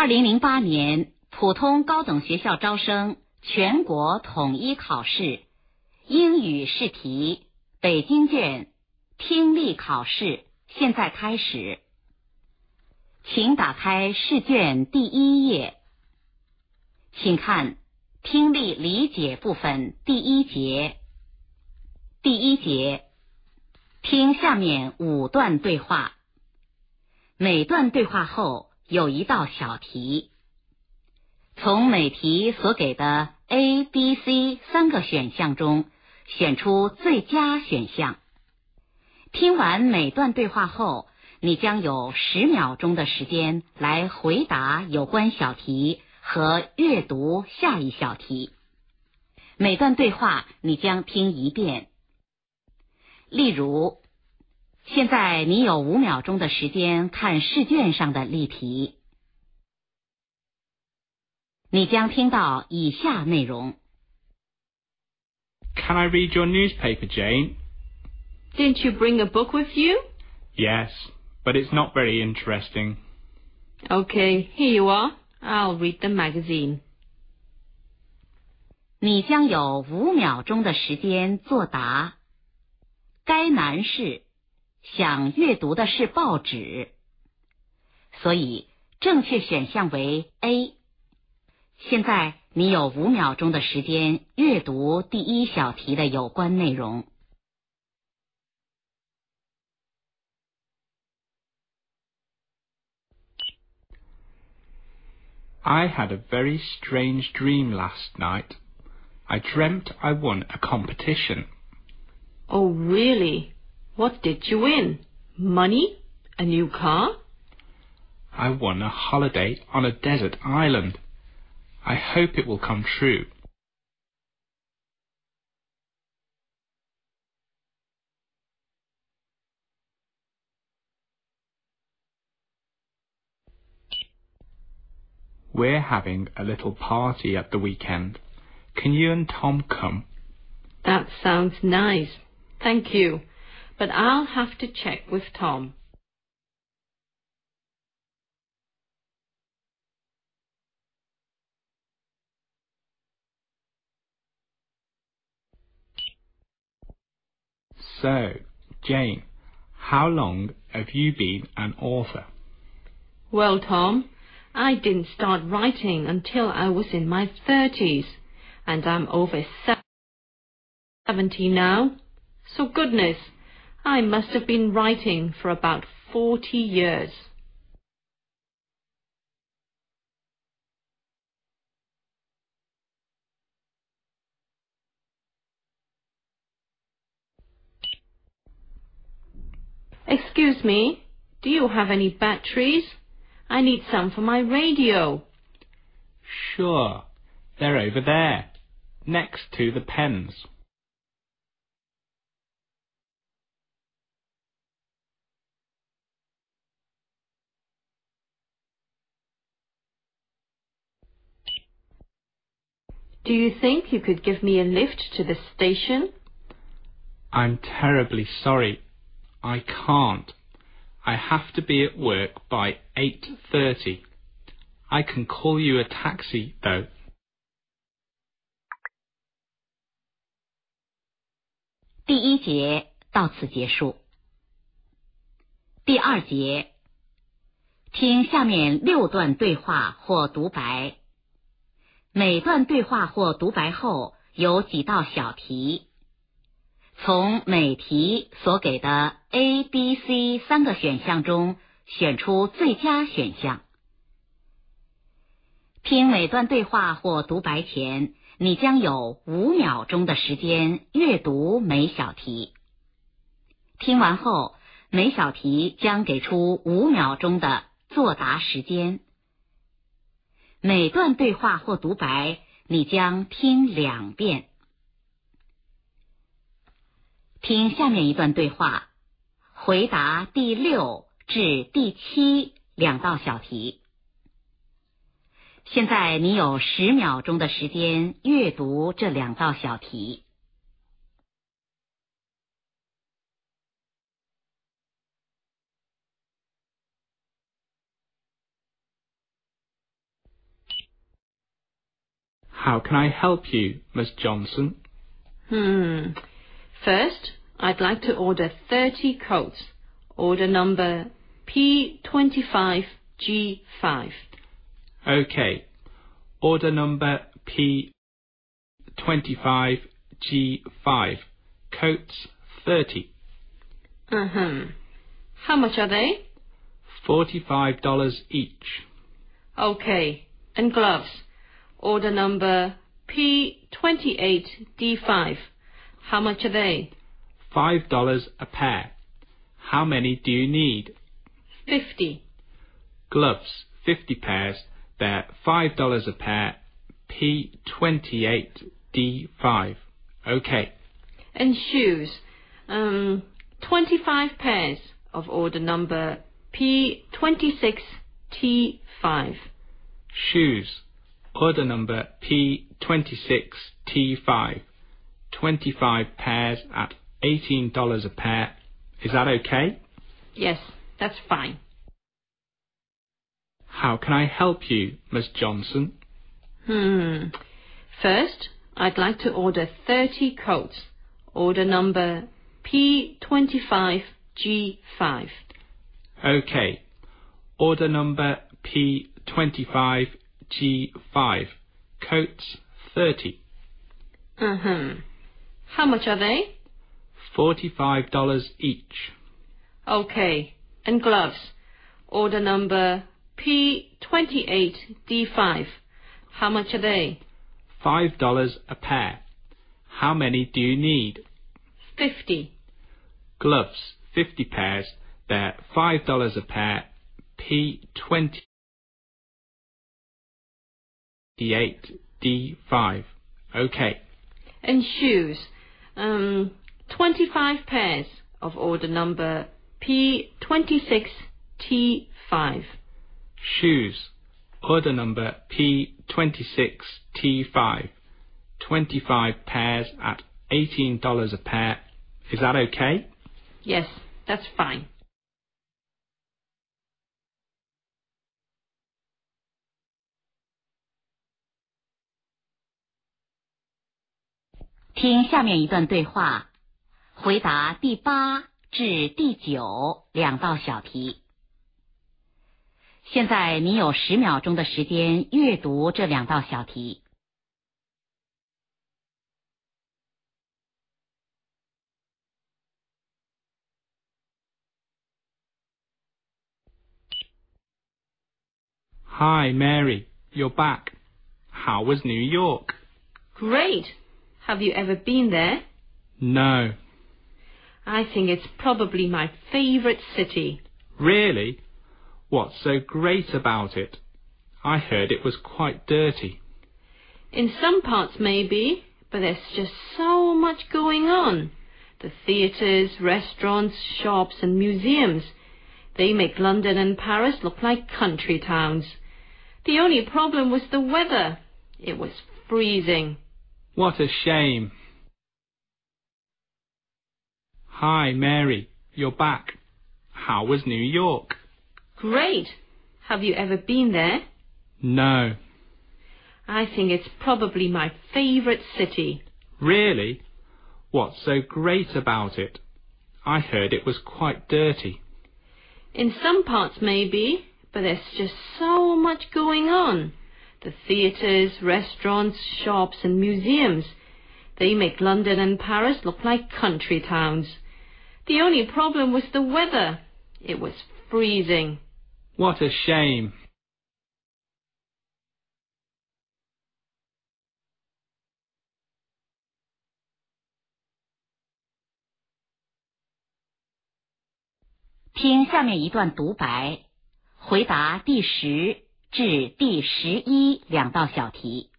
二零零八年普通高等学校招生全国统一考试英语试题北京卷听力考试现在开始，请打开试卷第一页，请看听力理解部分第一节。第一节，听下面五段对话，每段对话后。有一道小题，从每题所给的 A、B、C 三个选项中选出最佳选项。听完每段对话后，你将有十秒钟的时间来回答有关小题和阅读下一小题。每段对话你将听一遍。例如。现在你有五秒钟的时间看试卷上的例题。你将听到以下内容。Can I read your newspaper, Jane? Didn't you bring a book with you? Yes, but it's not very interesting. Okay, here you are. I'll read the magazine. 你将有五秒钟的时间作答。该男士。 想阅读的是报纸，所以正确选项为 A。现在你有五秒钟的时间阅读第一小题的有关内容。I had a very strange dream last night. I dreamt I won a competition. Oh, really? What did you win? Money? A new car? I won a holiday on a desert island. I hope it will come true. We're having a little party at the weekend. Can you and Tom come? That sounds nice. Thank you but I'll have to check with Tom. So, Jane, how long have you been an author? Well, Tom, I didn't start writing until I was in my thirties, and I'm over seventy now. So goodness, I must have been writing for about forty years. Excuse me, do you have any batteries? I need some for my radio. Sure, they're over there, next to the pens. Do you think you could give me a lift to the station? I'm terribly sorry. I can't. I have to be at work by 8.30. I can call you a taxi, though. 每段对话或独白后有几道小题，从每题所给的 A、B、C 三个选项中选出最佳选项。听每段对话或独白前，你将有五秒钟的时间阅读每小题。听完后，每小题将给出五秒钟的作答时间。每段对话或独白，你将听两遍。听下面一段对话，回答第六至第七两道小题。现在你有十秒钟的时间阅读这两道小题。How can I help you, Miss Johnson? Hmm. First, I'd like to order 30 coats. Order number P25G5. Okay. Order number P25G5. Coats 30. Uh-huh. How much are they? $45 each. Okay. And gloves. Order number P28D5. How much are they? $5 a pair. How many do you need? 50. Gloves, 50 pairs. They're $5 a pair. P28D5. Okay. And shoes. Um, 25 pairs of order number P26T5. Shoes. Order number P26T5. 25 pairs at $18 a pair. Is that okay? Yes, that's fine. How can I help you, Miss Johnson? Hmm. First, I'd like to order 30 coats. Order number P25G5. Okay. Order number P25G5. Coats 30. Uh-huh. How much are they? $45 each. Okay. And gloves. Order number P28D5. How much are they? $5 a pair. How many do you need? 50. Gloves, 50 pairs. They're $5 a pair. P28D5. Okay. And shoes. Um, 25 pairs of order number P26T5. Shoes. Order number P26T5. 25 pairs at $18 a pair. Is that okay? Yes, that's fine. “听下面一段对话，回答第八至第九两道小题。现在你有十秒钟的时间阅读这两道小题。” Hi, Mary. You're back. How was New York? Great. Have you ever been there? No. I think it's probably my favorite city. Really? What's so great about it? I heard it was quite dirty. In some parts, maybe, but there's just so much going on. The theatres, restaurants, shops, and museums. They make London and Paris look like country towns. The only problem was the weather. It was freezing. What a shame. Hi, Mary. You're back. How was New York? Great. Have you ever been there? No. I think it's probably my favorite city. Really? What's so great about it? I heard it was quite dirty. In some parts, maybe, but there's just so much going on. The theatres, restaurants, shops, and museums. They make London and Paris look like country towns. The only problem was the weather. It was freezing. What a shame. “听下面一段独白，回答第十 至第十一两道小题。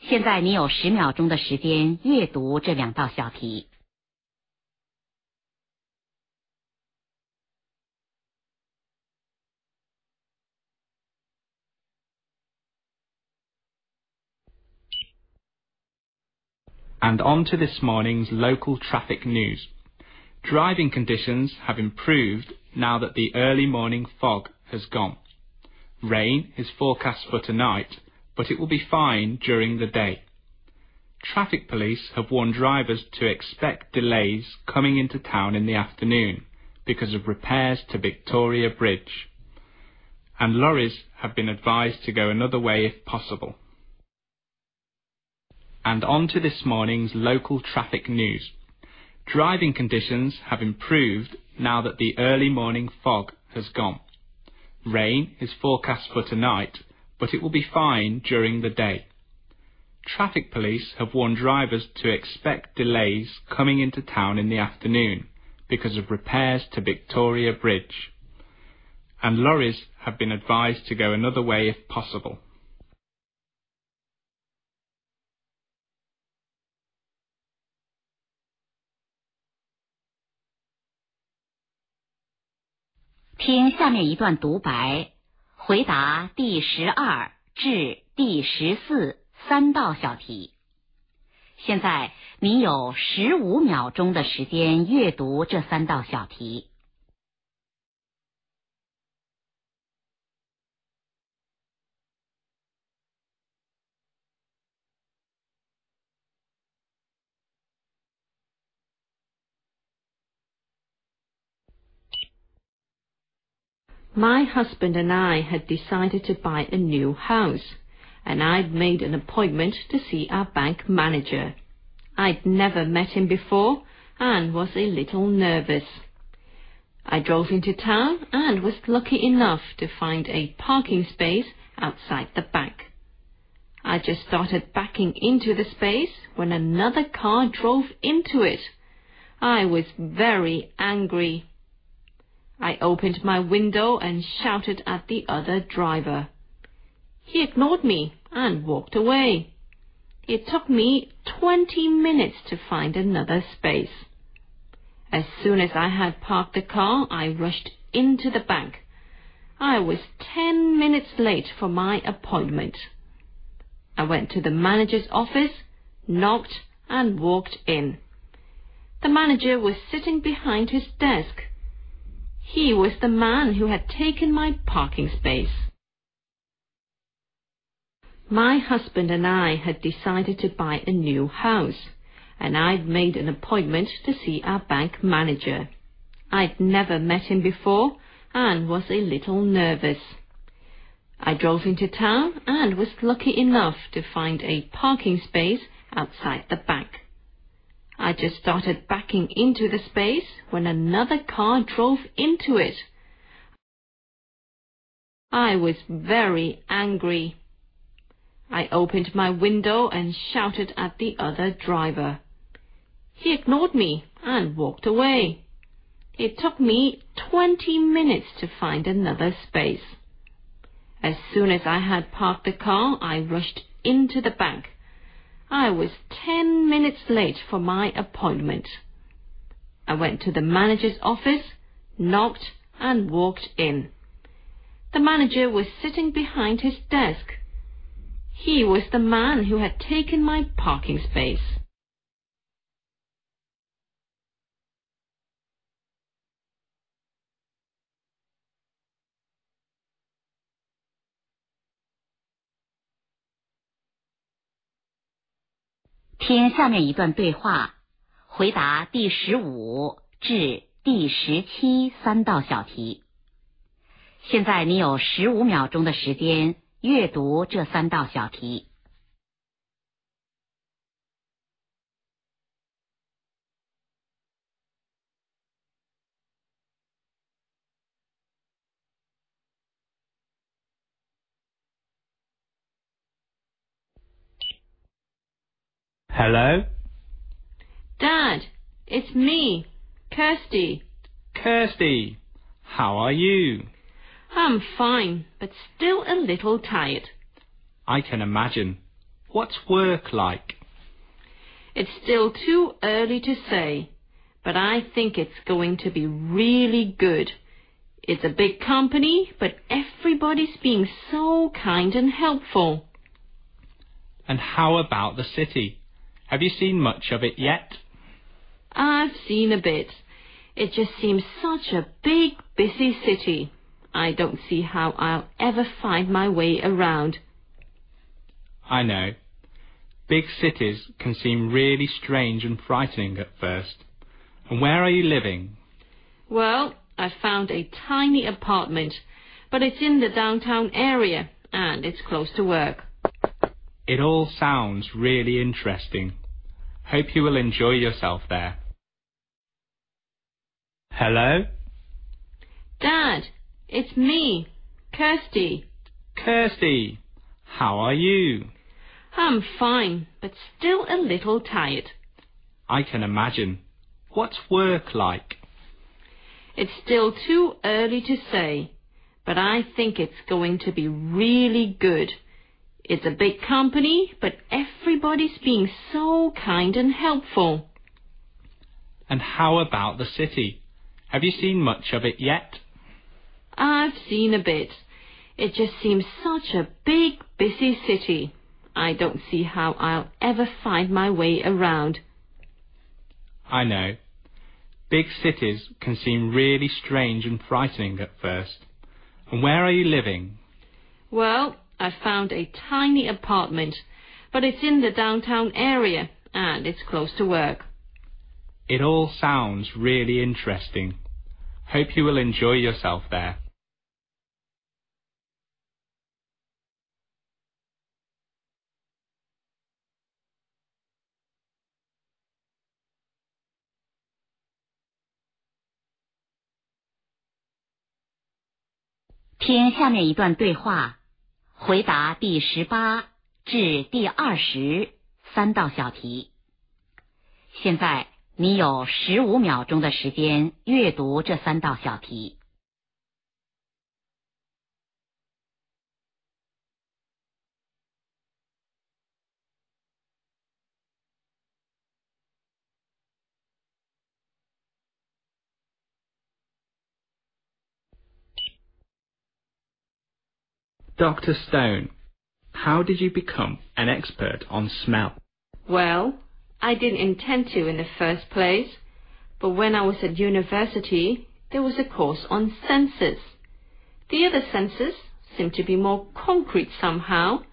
现在你有十秒钟的时间阅读这两道小题。” And on to this morning's local traffic news. Driving conditions have improved now that the early morning fog has gone. Rain is forecast for tonight, but it will be fine during the day. Traffic police have warned drivers to expect delays coming into town in the afternoon because of repairs to Victoria Bridge. And lorries have been advised to go another way if possible. And on to this morning's local traffic news. Driving conditions have improved now that the early morning fog has gone. Rain is forecast for tonight, but it will be fine during the day. Traffic police have warned drivers to expect delays coming into town in the afternoon because of repairs to Victoria Bridge. And lorries have been advised to go another way if possible. 听下面一段独白，回答第十二至第十四三道小题。现在你有十五秒钟的时间阅读这三道小题。My husband and I had decided to buy a new house, and I'd made an appointment to see our bank manager. I'd never met him before and was a little nervous. I drove into town and was lucky enough to find a parking space outside the bank. I just started backing into the space when another car drove into it. I was very angry. I opened my window and shouted at the other driver. He ignored me and walked away. It took me twenty minutes to find another space. As soon as I had parked the car, I rushed into the bank. I was ten minutes late for my appointment. I went to the manager's office, knocked, and walked in. The manager was sitting behind his desk. He was the man who had taken my parking space. My husband and I had decided to buy a new house, and I'd made an appointment to see our bank manager. I'd never met him before and was a little nervous. I drove into town and was lucky enough to find a parking space outside the bank. I just started backing into the space when another car drove into it. I was very angry. I opened my window and shouted at the other driver. He ignored me and walked away. It took me twenty minutes to find another space. As soon as I had parked the car, I rushed into the bank. I was ten minutes late for my appointment. I went to the manager's office, knocked, and walked in. The manager was sitting behind his desk. He was the man who had taken my parking space. “听下面一段对话，回答第十五至第十七三道小题。现在你有十五秒钟的时间。”阅读这三道小题。Hello? Dad, it's me, Kirsty. Kirsty, how are you? I'm fine, but still a little tired. I can imagine. What's work like? It's still too early to say, but I think it's going to be really good. It's a big company, but everybody's being so kind and helpful. And how about the city? Have you seen much of it yet? I've seen a bit. It just seems such a big, busy city. I don't see how I'll ever find my way around. I know. Big cities can seem really strange and frightening at first. And where are you living? Well, I found a tiny apartment, but it's in the downtown area and it's close to work. It all sounds really interesting. Hope you will enjoy yourself there. Hello? Dad, it's me, Kirsty. Kirsty, how are you? I'm fine, but still a little tired. I can imagine. What's work like? It's still too early to say, but I think it's going to be really good. It's a big company, but everybody's being so kind and helpful. And how about the city? Have you seen much of it yet? I've seen a bit. It just seems such a big, busy city. I don't see how I'll ever find my way around. I know. Big cities can seem really strange and frightening at first. And where are you living? Well, I found a tiny apartment, but it's in the downtown area and it's close to work. It all sounds really interesting. Hope you will enjoy yourself there. “听下面一段对话， 回答第十八至第二十三道小题。现在你有十五秒钟的时间阅读这三道小题。Dr. Stone, how did you become an expert on smell? Well, I didn't intend to in the first place, but when I was at university, there was a course on senses. The other senses seem to be more concrete somehow,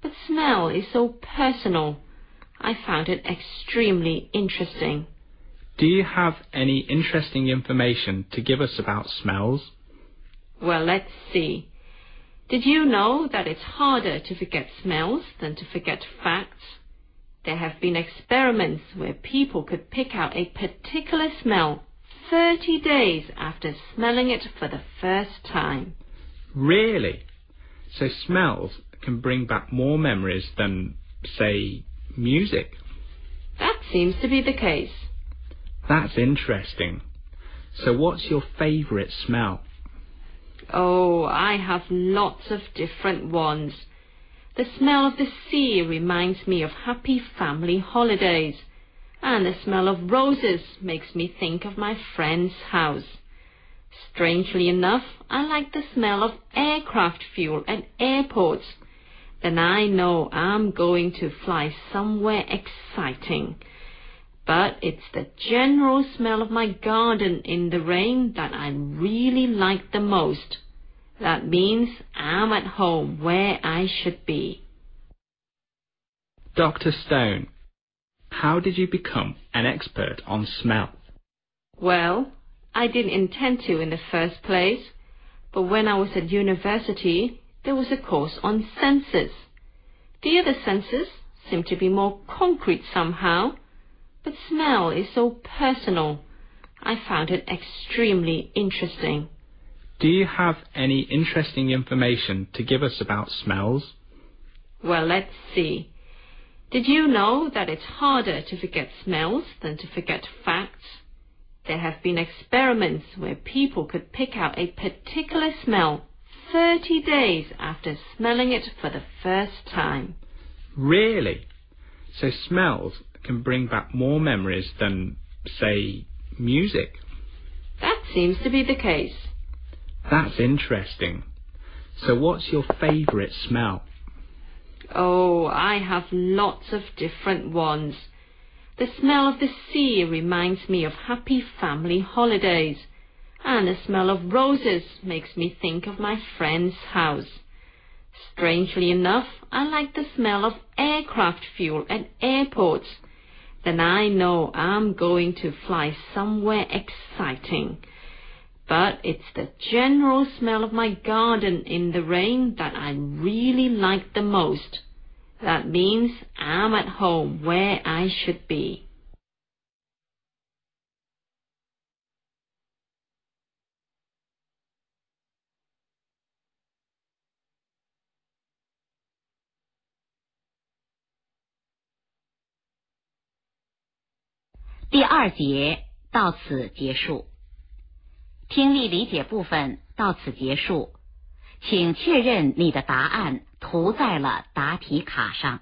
but smell is so personal. I found it extremely interesting. Do you have any interesting information to give us about smells? Well, let's see. Did you know that it's harder to forget smells than to forget facts? There have been experiments where people could pick out a particular smell 30 days after smelling it for the first time. Really? So smells can bring back more memories than, say, music? That seems to be the case. That's interesting. So what's your favourite smell? Oh, I have lots of different ones. The smell of the sea reminds me of happy family holidays, and the smell of roses makes me think of my friend's house. Strangely enough, I like the smell of aircraft fuel at airports. Then I know I'm going to fly somewhere exciting. But it's the general smell of my garden in the rain that I really like the most. That means I'm at home where I should be. Dr. Stone, how did you become an expert on smell? Well, I didn't intend to in the first place, but when I was at university, there was a course on senses. The other senses seem to be more concrete somehow, but smell is so personal. I found it extremely interesting. Do you have any interesting information to give us about smells? Well, let's see. Did you know that it's harder to forget smells than to forget facts? There have been experiments where people could pick out a particular smell 30 days after smelling it for the first time. Really? So smells can bring back more memories than, say, music? That seems to be the case. That's interesting. So what's your favourite smell? Oh, I have lots of different ones. The smell of the sea reminds me of happy family holidays, and the smell of roses makes me think of my friend's house. Strangely enough, I like the smell of aircraft fuel at airports. Then I know I'm going to fly somewhere exciting. But it's the general smell of my garden in the rain that I really like the most. That means I'm at home where I should be. 第二节到此结束，听力理解部分到此结束，请确认你的答案涂在了答题卡上。